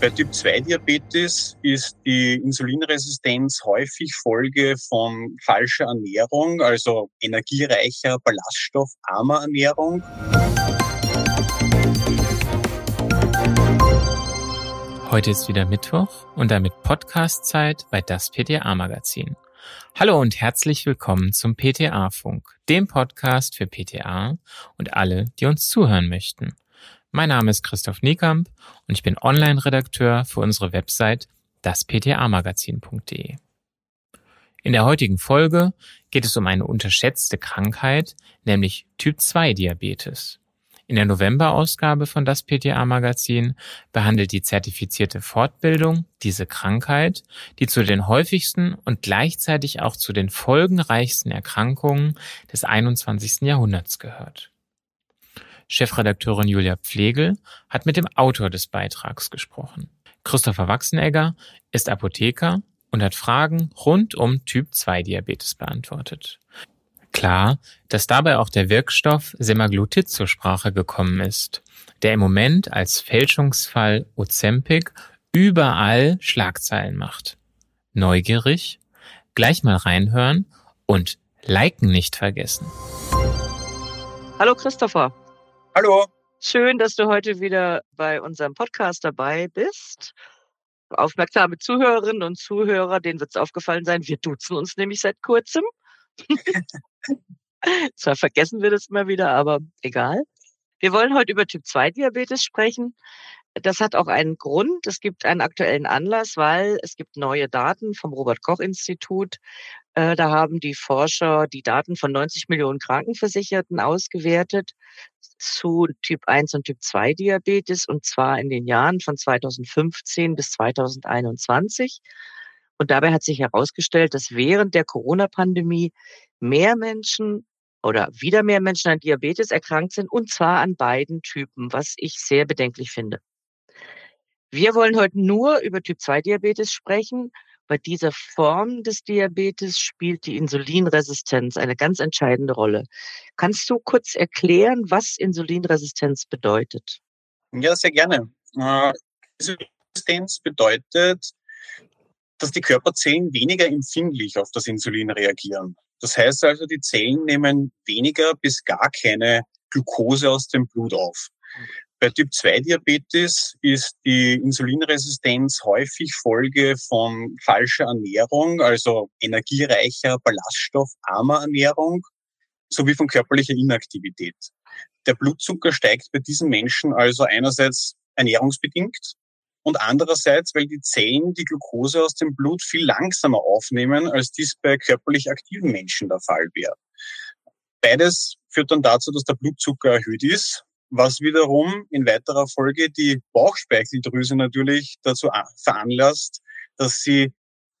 Bei Typ-2-Diabetes ist die Insulinresistenz häufig Folge von falscher Ernährung, also energiereicher, ballaststoffarmer Ernährung. Heute ist wieder Mittwoch und damit Podcast-Zeit bei das PTA-Magazin. Hallo und herzlich willkommen zum PTA-Funk, dem Podcast für PTA und alle, die uns zuhören möchten. Mein Name ist Christoph Niekamp und ich bin Online-Redakteur für unsere Website dasptamagazin.de. In der heutigen Folge geht es um eine unterschätzte Krankheit, nämlich Typ-2-Diabetes. In der November-Ausgabe von das PTA-Magazin behandelt die zertifizierte Fortbildung diese Krankheit, die zu den häufigsten und gleichzeitig auch zu den folgenreichsten Erkrankungen des 21. Jahrhunderts gehört. Chefredakteurin Julia Pflegel hat mit dem Autor des Beitrags gesprochen. Christopher Wachsenegger ist Apotheker und hat Fragen rund um Typ-2-Diabetes beantwortet. Klar, dass dabei auch der Wirkstoff Semaglutid zur Sprache gekommen ist, der im Moment als Fälschungsfall Ozempic überall Schlagzeilen macht. Neugierig? Gleich mal reinhören und Liken nicht vergessen. Hallo Christopher. Hallo. Schön, dass du heute wieder bei unserem Podcast dabei bist. Aufmerksame Zuhörerinnen und Zuhörer, denen wird es aufgefallen sein, wir duzen uns nämlich seit kurzem. Zwar vergessen wir das immer wieder, aber egal. Wir wollen heute über Typ-2-Diabetes sprechen. Das hat auch einen Grund. Es gibt einen aktuellen Anlass, weil es gibt neue Daten vom Robert Koch Institut, äh, da haben die Forscher die Daten von 90 Millionen Krankenversicherten ausgewertet zu Typ 1 und Typ 2 Diabetes und zwar in den Jahren von 2015 bis 2021. Und dabei hat sich herausgestellt, dass während der Corona-Pandemie mehr Menschen oder wieder mehr Menschen an Diabetes erkrankt sind und zwar an beiden Typen, was ich sehr bedenklich finde. Wir wollen heute nur über Typ 2 Diabetes sprechen bei dieser Form des Diabetes spielt die Insulinresistenz eine ganz entscheidende Rolle. Kannst du kurz erklären, was Insulinresistenz bedeutet? Ja, sehr gerne. Äh, Insulinresistenz bedeutet, dass die Körperzellen weniger empfindlich auf das Insulin reagieren. Das heißt also, die Zellen nehmen weniger bis gar keine Glucose aus dem Blut auf. Bei Typ-2-Diabetes ist die Insulinresistenz häufig Folge von falscher Ernährung, also energiereicher, ballaststoffarmer Ernährung, sowie von körperlicher Inaktivität. Der Blutzucker steigt bei diesen Menschen also einerseits ernährungsbedingt und andererseits, weil die Zellen die Glucose aus dem Blut viel langsamer aufnehmen, als dies bei körperlich aktiven Menschen der Fall wäre. Beides führt dann dazu, dass der Blutzucker erhöht ist was wiederum in weiterer Folge die Bauchspeicheldrüse natürlich dazu veranlasst, dass sie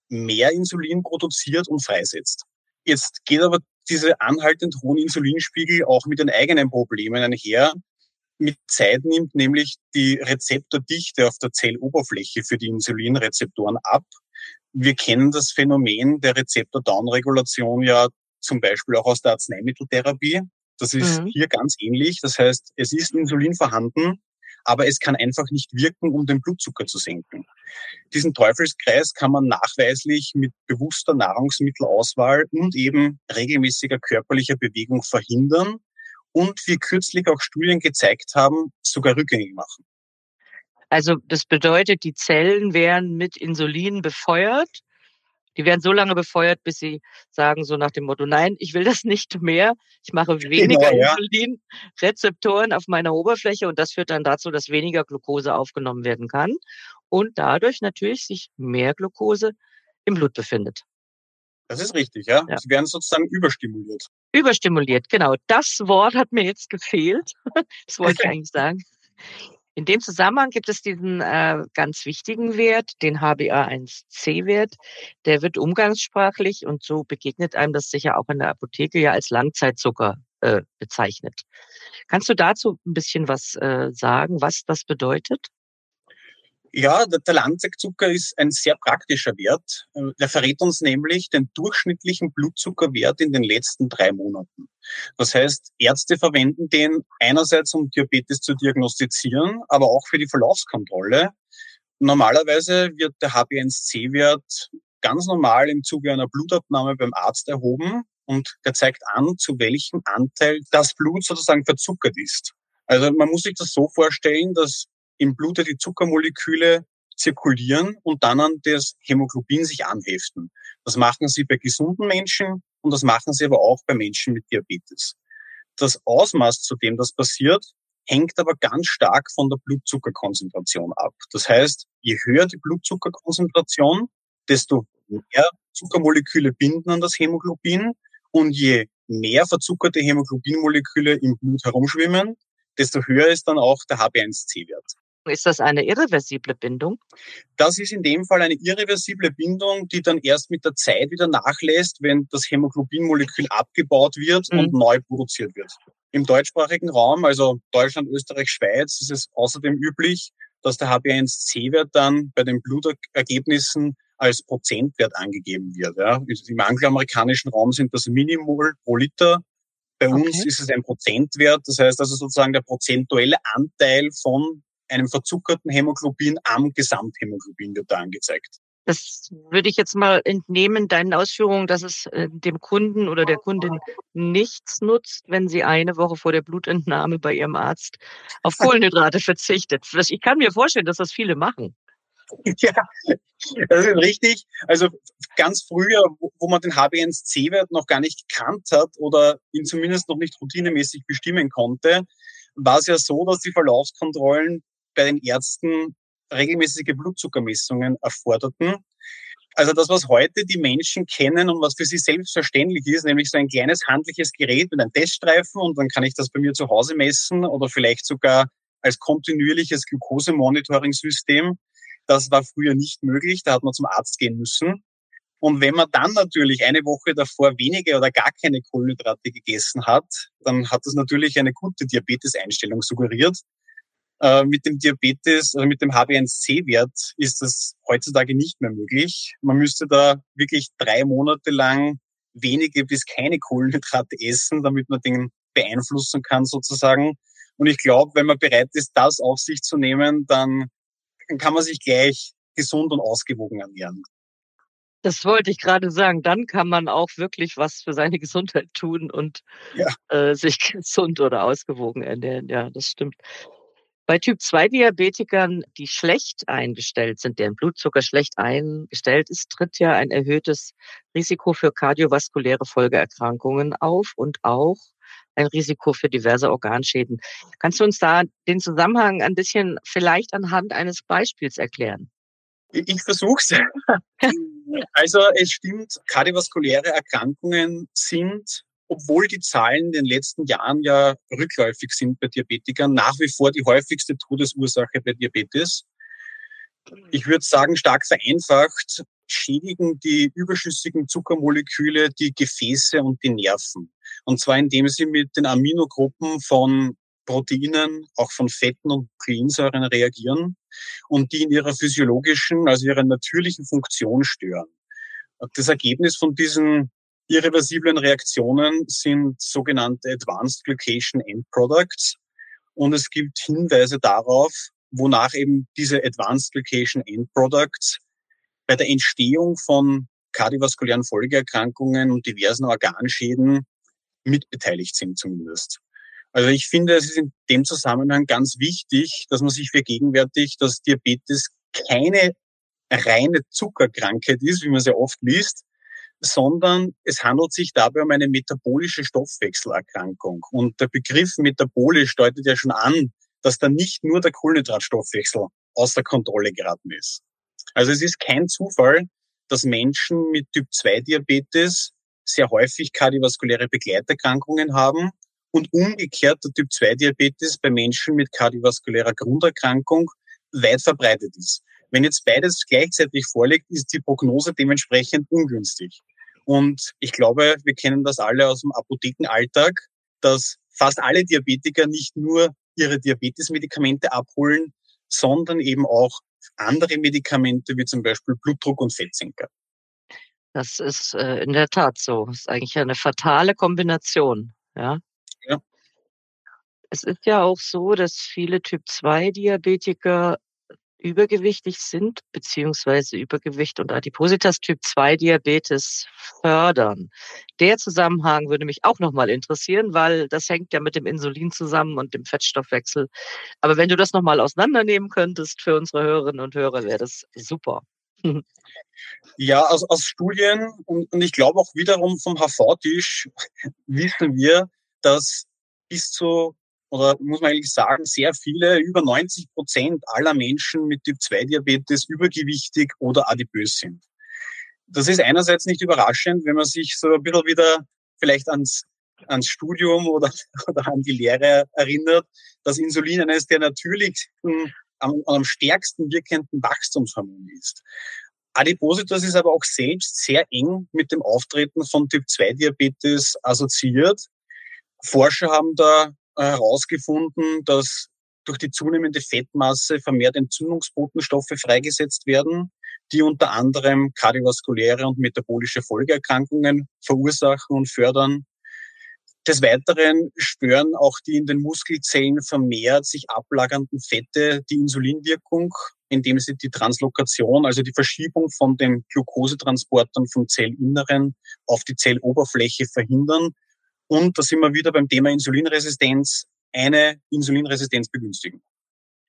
mehr Insulin produziert und freisetzt. Jetzt geht aber diese anhaltend hohen Insulinspiegel auch mit den eigenen Problemen einher. Mit Zeit nimmt nämlich die Rezeptordichte auf der Zelloberfläche für die Insulinrezeptoren ab. Wir kennen das Phänomen der Rezeptor-Downregulation ja zum Beispiel auch aus der Arzneimitteltherapie. Das ist mhm. hier ganz ähnlich. Das heißt, es ist Insulin vorhanden, aber es kann einfach nicht wirken, um den Blutzucker zu senken. Diesen Teufelskreis kann man nachweislich mit bewusster Nahrungsmittelauswahl und eben regelmäßiger körperlicher Bewegung verhindern und wie kürzlich auch Studien gezeigt haben, sogar rückgängig machen. Also das bedeutet, die Zellen werden mit Insulin befeuert die werden so lange befeuert, bis sie sagen, so nach dem Motto, nein, ich will das nicht mehr. Ich mache genau, weniger genau, ja. Insulinrezeptoren auf meiner Oberfläche und das führt dann dazu, dass weniger Glucose aufgenommen werden kann und dadurch natürlich sich mehr Glucose im Blut befindet. Das ist richtig, ja. ja. Sie werden sozusagen überstimuliert. Überstimuliert, genau. Das Wort hat mir jetzt gefehlt. Das wollte ich eigentlich sagen. In dem Zusammenhang gibt es diesen äh, ganz wichtigen Wert, den HbA1c-Wert. Der wird umgangssprachlich und so begegnet einem das sicher auch in der Apotheke ja als Langzeitzucker äh, bezeichnet. Kannst du dazu ein bisschen was äh, sagen, was das bedeutet? Ja, der Langzeitzucker ist ein sehr praktischer Wert. Der verrät uns nämlich den durchschnittlichen Blutzuckerwert in den letzten drei Monaten. Das heißt, Ärzte verwenden den einerseits, um Diabetes zu diagnostizieren, aber auch für die Verlaufskontrolle. Normalerweise wird der HbA1c-Wert ganz normal im Zuge einer Blutabnahme beim Arzt erhoben und der zeigt an, zu welchem Anteil das Blut sozusagen verzuckert ist. Also man muss sich das so vorstellen, dass im Blut die Zuckermoleküle zirkulieren und dann an das Hämoglobin sich anheften. Das machen sie bei gesunden Menschen und das machen sie aber auch bei Menschen mit Diabetes. Das Ausmaß, zu dem das passiert, hängt aber ganz stark von der Blutzuckerkonzentration ab. Das heißt, je höher die Blutzuckerkonzentration, desto mehr Zuckermoleküle binden an das Hämoglobin und je mehr verzuckerte Hämoglobinmoleküle im Blut herumschwimmen, desto höher ist dann auch der HB1C-Wert. Ist das eine irreversible Bindung? Das ist in dem Fall eine irreversible Bindung, die dann erst mit der Zeit wieder nachlässt, wenn das Hämoglobinmolekül abgebaut wird mhm. und neu produziert wird. Im deutschsprachigen Raum, also Deutschland, Österreich, Schweiz, ist es außerdem üblich, dass der HB1C-Wert dann bei den Blutergebnissen als Prozentwert angegeben wird. Ja. Im angloamerikanischen Raum sind das Minimol pro Liter. Bei okay. uns ist es ein Prozentwert. Das heißt also sozusagen der prozentuelle Anteil von einem verzuckerten Hämoglobin am Gesamthämoglobin wird da angezeigt. Das würde ich jetzt mal entnehmen, deinen Ausführungen, dass es äh, dem Kunden oder der Kundin nichts nutzt, wenn sie eine Woche vor der Blutentnahme bei ihrem Arzt auf Kohlenhydrate verzichtet. Ich kann mir vorstellen, dass das viele machen. Ja, das ist richtig. Also ganz früher, wo man den HbA1c-Wert noch gar nicht gekannt hat oder ihn zumindest noch nicht routinemäßig bestimmen konnte, war es ja so, dass die Verlaufskontrollen bei den Ärzten regelmäßige Blutzuckermessungen erforderten. Also das, was heute die Menschen kennen und was für sie selbstverständlich ist, nämlich so ein kleines handliches Gerät mit einem Teststreifen und dann kann ich das bei mir zu Hause messen oder vielleicht sogar als kontinuierliches Glukosemonitoring-System. Das war früher nicht möglich, da hat man zum Arzt gehen müssen. Und wenn man dann natürlich eine Woche davor wenige oder gar keine Kohlenhydrate gegessen hat, dann hat das natürlich eine gute Diabeteseinstellung suggeriert. Äh, mit dem Diabetes, also mit dem HbA1c-Wert ist das heutzutage nicht mehr möglich. Man müsste da wirklich drei Monate lang wenige bis keine Kohlenhydrate essen, damit man den beeinflussen kann sozusagen. Und ich glaube, wenn man bereit ist, das auf sich zu nehmen, dann kann man sich gleich gesund und ausgewogen ernähren. Das wollte ich gerade sagen. Dann kann man auch wirklich was für seine Gesundheit tun und ja. äh, sich gesund oder ausgewogen ernähren. Ja, das stimmt. Bei Typ-2-Diabetikern, die schlecht eingestellt sind, deren Blutzucker schlecht eingestellt ist, tritt ja ein erhöhtes Risiko für kardiovaskuläre Folgeerkrankungen auf und auch ein Risiko für diverse Organschäden. Kannst du uns da den Zusammenhang ein bisschen vielleicht anhand eines Beispiels erklären? Ich versuch's. also es stimmt, kardiovaskuläre Erkrankungen sind obwohl die Zahlen in den letzten Jahren ja rückläufig sind bei Diabetikern, nach wie vor die häufigste Todesursache bei Diabetes. Ich würde sagen, stark vereinfacht schädigen die überschüssigen Zuckermoleküle die Gefäße und die Nerven. Und zwar indem sie mit den Aminogruppen von Proteinen, auch von Fetten und Nukleinsäuren reagieren und die in ihrer physiologischen, also ihrer natürlichen Funktion stören. Das Ergebnis von diesen irreversiblen Reaktionen sind sogenannte Advanced Glycation End Products. Und es gibt Hinweise darauf, wonach eben diese Advanced Glycation End Products bei der Entstehung von kardiovaskulären Folgeerkrankungen und diversen Organschäden mitbeteiligt sind zumindest. Also ich finde, es ist in dem Zusammenhang ganz wichtig, dass man sich vergegenwärtigt, dass Diabetes keine reine Zuckerkrankheit ist, wie man sehr oft liest, sondern es handelt sich dabei um eine metabolische Stoffwechselerkrankung. Und der Begriff metabolisch deutet ja schon an, dass da nicht nur der Kohlenhydratstoffwechsel außer Kontrolle geraten ist. Also es ist kein Zufall, dass Menschen mit Typ-2-Diabetes sehr häufig kardiovaskuläre Begleiterkrankungen haben und umgekehrt der Typ-2-Diabetes bei Menschen mit kardiovaskulärer Grunderkrankung weit verbreitet ist. Wenn jetzt beides gleichzeitig vorliegt, ist die Prognose dementsprechend ungünstig. Und ich glaube, wir kennen das alle aus dem Apothekenalltag, dass fast alle Diabetiker nicht nur ihre Diabetesmedikamente abholen, sondern eben auch andere Medikamente wie zum Beispiel Blutdruck und Fettsenker. Das ist äh, in der Tat so. Das ist eigentlich eine fatale Kombination. Ja. ja. Es ist ja auch so, dass viele Typ-2-Diabetiker übergewichtig sind, beziehungsweise Übergewicht und Adipositas Typ 2 Diabetes fördern. Der Zusammenhang würde mich auch nochmal interessieren, weil das hängt ja mit dem Insulin zusammen und dem Fettstoffwechsel. Aber wenn du das nochmal auseinandernehmen könntest für unsere Hörerinnen und Hörer, wäre das super. Ja, aus, aus Studien und, und ich glaube auch wiederum vom HV-Tisch wissen wir, dass bis zu oder muss man eigentlich sagen, sehr viele, über 90 Prozent aller Menschen mit Typ-2-Diabetes übergewichtig oder adipös sind. Das ist einerseits nicht überraschend, wenn man sich so ein bisschen wieder vielleicht ans, ans Studium oder, oder an die Lehre erinnert, dass Insulin eines der natürlichsten, am, am stärksten wirkenden Wachstumshormone ist. Adipositas ist aber auch selbst sehr eng mit dem Auftreten von Typ-2-Diabetes assoziiert. Forscher haben da herausgefunden, dass durch die zunehmende Fettmasse vermehrt Entzündungsbotenstoffe freigesetzt werden, die unter anderem kardiovaskuläre und metabolische Folgeerkrankungen verursachen und fördern. Des Weiteren stören auch die in den Muskelzellen vermehrt sich ablagernden Fette die Insulinwirkung, indem sie die Translokation, also die Verschiebung von den Glukosetransportern vom Zellinneren auf die Zelloberfläche verhindern und da sind wir wieder beim Thema Insulinresistenz, eine Insulinresistenz begünstigen.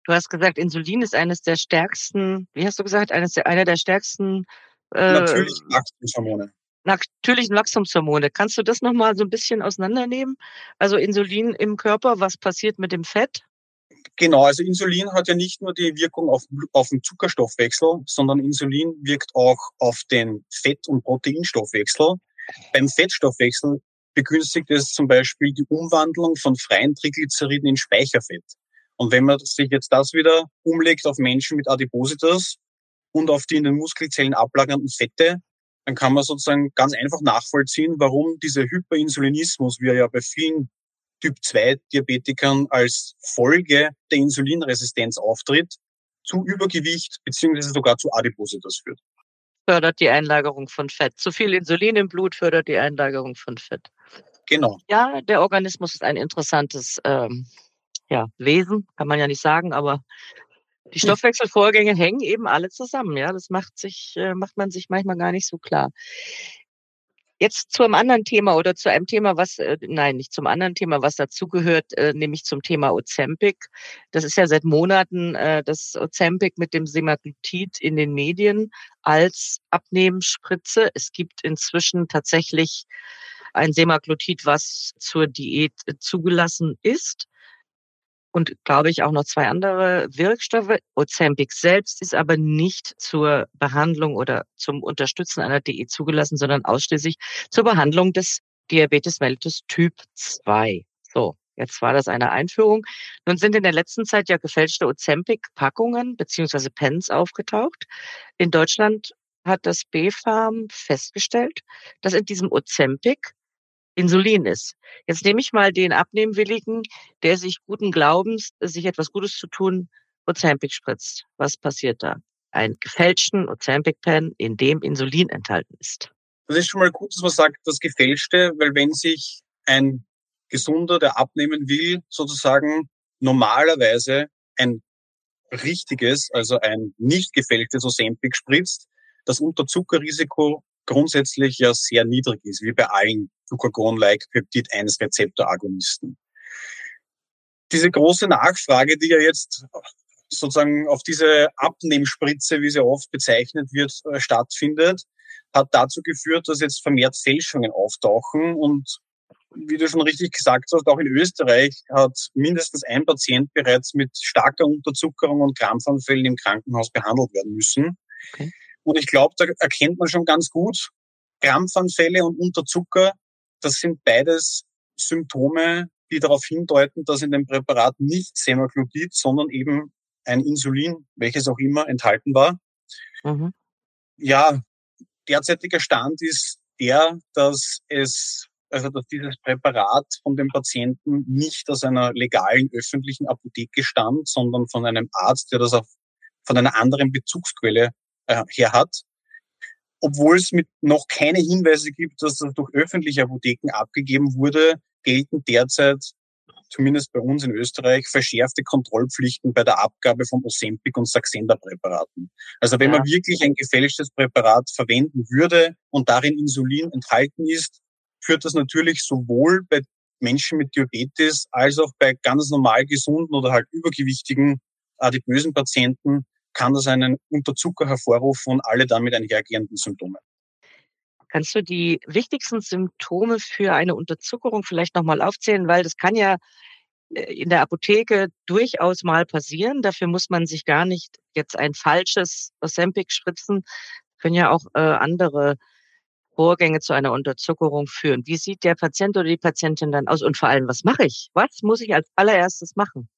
Du hast gesagt, Insulin ist eines der stärksten, wie hast du gesagt, eines der, einer der stärksten äh, natürlichen Wachstumshormone. Natürlichen Wachstumshormone. Kannst du das nochmal so ein bisschen auseinandernehmen? Also Insulin im Körper, was passiert mit dem Fett? Genau, also Insulin hat ja nicht nur die Wirkung auf, auf den Zuckerstoffwechsel, sondern Insulin wirkt auch auf den Fett- und Proteinstoffwechsel. Beim Fettstoffwechsel begünstigt es zum Beispiel die Umwandlung von freien Triglyceriden in Speicherfett. Und wenn man sich jetzt das wieder umlegt auf Menschen mit Adipositas und auf die in den Muskelzellen ablagernden Fette, dann kann man sozusagen ganz einfach nachvollziehen, warum dieser Hyperinsulinismus, wie er ja bei vielen Typ-2-Diabetikern als Folge der Insulinresistenz auftritt, zu Übergewicht beziehungsweise sogar zu Adipositas führt. Fördert die Einlagerung von Fett. Zu viel Insulin im Blut fördert die Einlagerung von Fett. Genau. Ja, der Organismus ist ein interessantes ähm, ja, Wesen, kann man ja nicht sagen, aber die hm. Stoffwechselvorgänge hängen eben alle zusammen. Ja, das macht sich, äh, macht man sich manchmal gar nicht so klar. Jetzt zu einem anderen Thema oder zu einem Thema, was, äh, nein, nicht zum anderen Thema, was dazugehört, äh, nämlich zum Thema Ozempic. Das ist ja seit Monaten äh, das Ozempic mit dem Semaglutid in den Medien als Abnehmensspritze. Es gibt inzwischen tatsächlich ein Semaglutid, was zur Diät äh, zugelassen ist. Und glaube ich auch noch zwei andere Wirkstoffe. Ozempic selbst ist aber nicht zur Behandlung oder zum Unterstützen einer Diät zugelassen, sondern ausschließlich zur Behandlung des Diabetes mellitus Typ 2. So. Jetzt war das eine Einführung. Nun sind in der letzten Zeit ja gefälschte Ozempic-Packungen beziehungsweise Pens aufgetaucht. In Deutschland hat das B-Farm festgestellt, dass in diesem Ozempic Insulin ist. Jetzt nehme ich mal den Abnehmwilligen, der sich guten Glaubens, sich etwas Gutes zu tun, Ozempic spritzt. Was passiert da? Ein gefälschten Ozempic-Pen, in dem Insulin enthalten ist. Das ist schon mal gut, dass man sagt, das Gefälschte, weil wenn sich ein Gesunder, der abnehmen will, sozusagen normalerweise ein richtiges, also ein nicht gefälschtes Ozempic spritzt, das Unterzuckerrisiko grundsätzlich ja sehr niedrig ist, wie bei allen Glucagon-like Peptid-1-Rezeptoragonisten. Diese große Nachfrage, die ja jetzt sozusagen auf diese Abnehmspritze, wie sie oft bezeichnet wird, äh, stattfindet, hat dazu geführt, dass jetzt vermehrt Fälschungen auftauchen und wie du schon richtig gesagt hast, auch in Österreich hat mindestens ein Patient bereits mit starker Unterzuckerung und Krampfanfällen im Krankenhaus behandelt werden müssen. Okay. Und ich glaube, da erkennt man schon ganz gut, Krampfanfälle und Unterzucker, das sind beides Symptome, die darauf hindeuten, dass in dem Präparat nicht Semaglutid, sondern eben ein Insulin, welches auch immer, enthalten war. Mhm. Ja, derzeitiger Stand ist der, dass es, also dass dieses Präparat von dem Patienten nicht aus einer legalen öffentlichen Apotheke stammt, sondern von einem Arzt, der das auf, von einer anderen Bezugsquelle äh, her hat. Obwohl es mit noch keine Hinweise gibt, dass das durch öffentliche Apotheken abgegeben wurde, gelten derzeit zumindest bei uns in Österreich, verschärfte Kontrollpflichten bei der Abgabe von Ozempic und Saxenda-Präparaten. Also wenn ja. man wirklich ein gefälschtes Präparat verwenden würde und darin Insulin enthalten ist, führt das natürlich sowohl bei Menschen mit Diabetes als auch bei ganz normal gesunden oder halt übergewichtigen adipösen Patienten kann das einen Unterzucker hervorrufen und alle damit einhergehenden Symptome. Kannst du die wichtigsten Symptome für eine Unterzuckerung vielleicht nochmal aufzählen? Weil das kann ja äh, in der Apotheke durchaus mal passieren. Dafür muss man sich gar nicht jetzt ein falsches Ozempic spritzen. Können ja auch äh, andere Vorgänge zu einer Unterzuckerung führen. Wie sieht der Patient oder die Patientin dann aus? Und vor allem, was mache ich? Was muss ich als allererstes machen?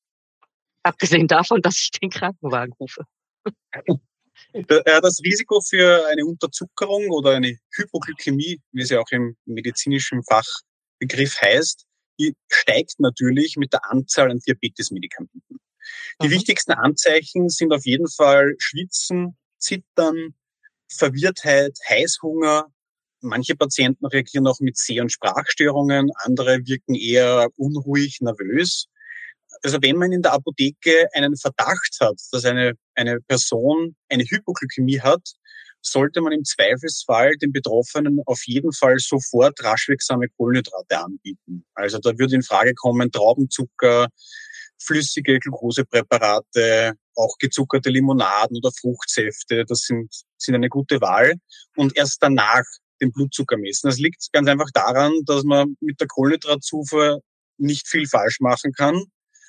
Abgesehen davon, dass ich den Krankenwagen rufe. Das Risiko für eine Unterzuckerung oder eine Hypoglykämie, wie sie auch im medizinischen Fachbegriff heißt, steigt natürlich mit der Anzahl an Diabetesmedikamenten. Die mhm. wichtigsten Anzeichen sind auf jeden Fall Schwitzen, Zittern, Verwirrtheit, Heißhunger. Manche Patienten reagieren auch mit Seh- und Sprachstörungen, andere wirken eher unruhig, nervös. Also wenn man in der Apotheke einen Verdacht hat, dass eine, eine Person eine Hypoglykämie hat, sollte man im Zweifelsfall den Betroffenen auf jeden Fall sofort raschwirksame Kohlenhydrate anbieten. Also da würde in Frage kommen Traubenzucker, flüssige Glukosepräparate, auch gezuckerte Limonaden oder Fruchtsäfte. Das sind, sind eine gute Wahl. Und erst danach den Blutzucker messen. Das liegt ganz einfach daran, dass man mit der Kohlenhydratzufuhr nicht viel falsch machen kann.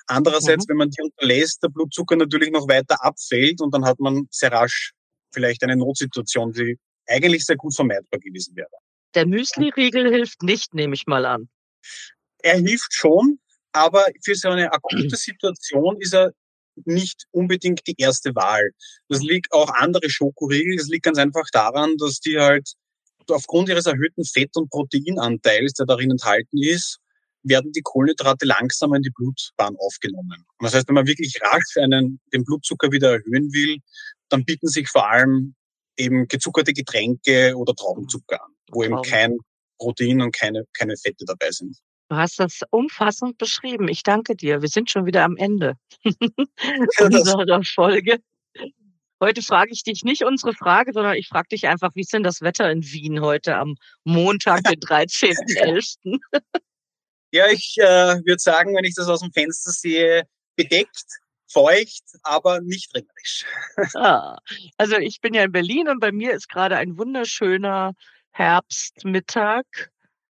Andererseits, mhm. wenn man die unterlässt, der Blutzucker natürlich noch weiter abfällt und dann hat man sehr rasch vielleicht eine Notsituation, die eigentlich sehr gut vermeidbar gewesen wäre. Der Müsli-Riegel hilft nicht, nehme ich mal an. Er hilft schon, aber für so eine akute Situation ist er nicht unbedingt die erste Wahl. Das liegt auch andere Schokoriegel. Das liegt ganz einfach daran, dass die halt aufgrund ihres erhöhten Fett- und Proteinanteils, der darin enthalten ist, werden die Kohlenhydrate langsamer in die Blutbahn aufgenommen. Und das heißt, wenn man wirklich rasch einen, den Blutzucker wieder erhöhen will, dann bieten sich vor allem eben gezuckerte Getränke oder Traubenzucker an, wo eben kein Protein und keine, keine Fette dabei sind. Du hast das umfassend beschrieben. Ich danke dir. Wir sind schon wieder am Ende unserer Folge. Heute frage ich dich nicht unsere Frage, sondern ich frage dich einfach, wie ist denn das Wetter in Wien heute am Montag, den 13.11.? Ja, ich äh, würde sagen, wenn ich das aus dem Fenster sehe, bedeckt, feucht, aber nicht regnerisch. Ah, also ich bin ja in Berlin und bei mir ist gerade ein wunderschöner Herbstmittag,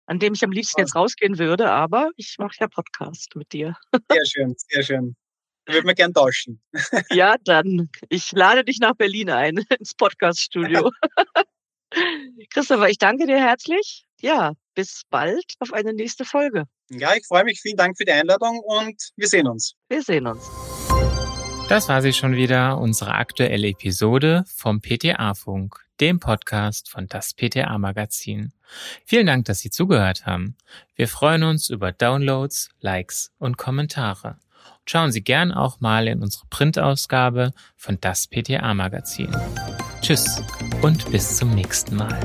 an dem ich am liebsten jetzt rausgehen würde, aber ich mache ja Podcast mit dir. Sehr schön, sehr schön. Da würden wir gern tauschen. Ja, dann. Ich lade dich nach Berlin ein, ins Podcaststudio. Christopher, ich danke dir herzlich. Ja, bis bald auf eine nächste Folge. Ja, ich freue mich. Vielen Dank für die Einladung und wir sehen uns. Wir sehen uns. Das war sie schon wieder, unsere aktuelle Episode vom PTA-Funk, dem Podcast von das PTA-Magazin. Vielen Dank, dass Sie zugehört haben. Wir freuen uns über Downloads, Likes und Kommentare. Schauen Sie gern auch mal in unsere Printausgabe von das PTA-Magazin. Tschüss und bis zum nächsten Mal.